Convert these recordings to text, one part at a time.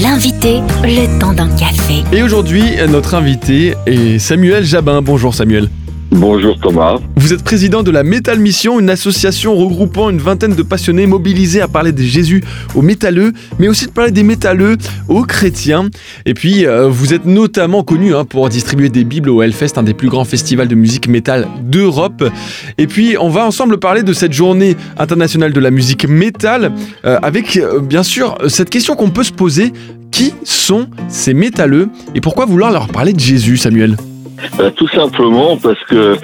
L'invité, le temps d'un café. Et aujourd'hui, notre invité est Samuel Jabin. Bonjour Samuel. Bonjour Thomas. Vous êtes président de la Métal Mission, une association regroupant une vingtaine de passionnés mobilisés à parler de Jésus aux métalleux, mais aussi de parler des métalleux aux chrétiens. Et puis, euh, vous êtes notamment connu hein, pour distribuer des Bibles au Hellfest, un des plus grands festivals de musique métal d'Europe. Et puis, on va ensemble parler de cette journée internationale de la musique métal, euh, avec euh, bien sûr cette question qu'on peut se poser qui sont ces métalleux et pourquoi vouloir leur parler de Jésus, Samuel? Euh, tout simplement parce que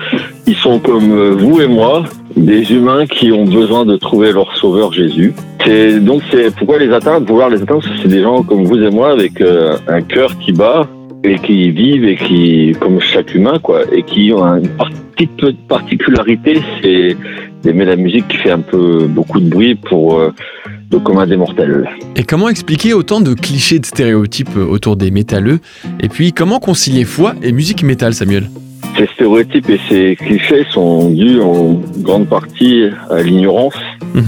ils sont comme euh, vous et moi, des humains qui ont besoin de trouver leur sauveur Jésus. C'est donc c'est pourquoi les atteindre, vouloir les atteindre, c'est des gens comme vous et moi avec euh, un cœur qui bat et qui vivent et qui comme chaque humain quoi et qui ont une petite particularité, c'est d'aimer la musique qui fait un peu beaucoup de bruit pour euh, le commun des mortels. Et comment expliquer autant de clichés de stéréotypes autour des métalleux Et puis comment concilier foi et musique métal, Samuel? Ces stéréotypes et ces clichés sont dus en grande partie à l'ignorance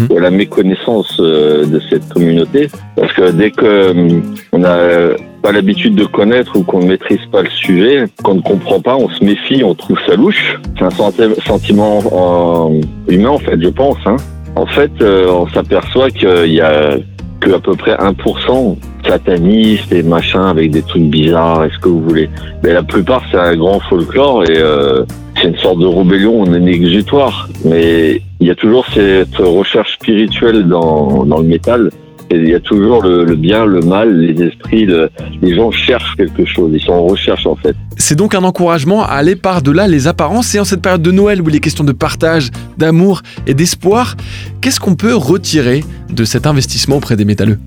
ou à la méconnaissance euh, de cette communauté. Parce que dès que euh, on n'a euh, pas l'habitude de connaître ou qu'on ne maîtrise pas le sujet, qu'on ne comprend pas, on se méfie, on trouve ça louche. C'est un senti- sentiment euh, humain en fait, je pense. hein. En fait, euh, on s'aperçoit qu'il y a que à peu près 1% satanistes et machin avec des trucs bizarres, est-ce que vous voulez? Mais la plupart, c'est un grand folklore et euh, c'est une sorte de rébellion, on est exutoire. Mais il y a toujours cette recherche spirituelle dans, dans le métal. Il y a toujours le, le bien, le mal, les esprits, le- les gens cherchent quelque chose, ils sont en recherche en fait. C'est donc un encouragement à aller par-delà les apparences et en cette période de Noël où il est question de partage, d'amour et d'espoir, qu'est-ce qu'on peut retirer de cet investissement auprès des métalleux?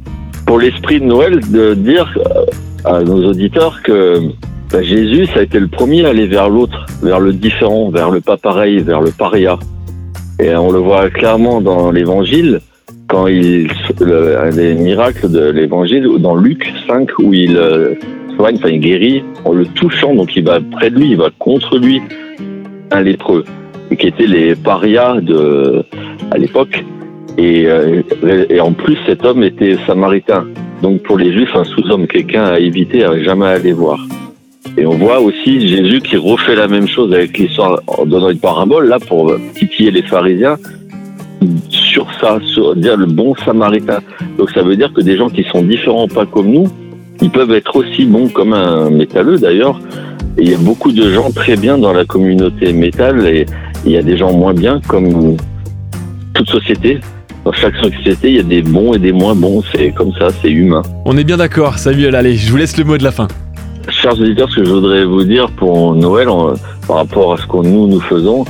Pour l'esprit de Noël, de dire euh, à nos auditeurs que bah, Jésus, ça a été le premier à aller vers l'autre, vers le différent, vers le pas pareil, vers le paria. Et on le voit clairement dans l'évangile, quand il, le- un miracles de l'évangile, dans Luc 5, où il euh, soigne, enfin il guérit, en le touchant, donc il va près de lui, il va contre lui, un lépreux, qui étaient les parias de, à l'époque. Et, euh, et en plus, cet homme était samaritain. Donc pour les juifs, un sous-homme, quelqu'un à éviter, à jamais aller voir. Et on voit aussi Jésus qui refait la même chose avec l'histoire en donnant une parabole, là, pour titiller les pharisiens, sur ça, sur dire le bon samaritain. Donc ça veut dire que des gens qui sont différents, pas comme nous, ils peuvent être aussi bons comme un métalleux d'ailleurs. Et il y a beaucoup de gens très bien dans la communauté métal et il y a des gens moins bien comme toute société. Dans chaque société, il y a des bons et des moins bons. C'est comme ça, c'est humain. On est bien d'accord, Samuel, allez, je vous laisse le mot de la fin. Chers auditeurs, ce que je voudrais vous dire pour Noël, en- par rapport à ce que nous, nous faisons,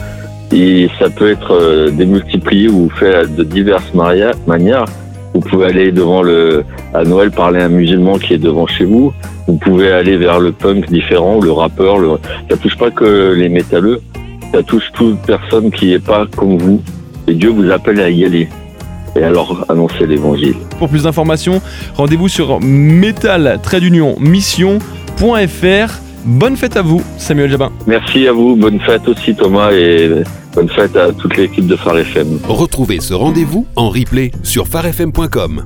et ça peut être euh, démultiplié ou fait de diverses manières. Vous pouvez aller devant le, à Noël parler à un musulman qui est devant chez vous. Vous pouvez aller vers le punk différent, le rappeur. Le, ça touche pas que les métalleux. Ça touche toute personne qui est pas comme vous. Et Dieu vous appelle à y aller. Et alors annoncer l'évangile. Pour plus d'informations, rendez-vous sur metal-mission.fr. Bonne fête à vous, Samuel Jabin. Merci à vous. Bonne fête aussi Thomas et bonne fête à toute l'équipe de Phare FM. Retrouvez ce rendez-vous en replay sur farfm.com.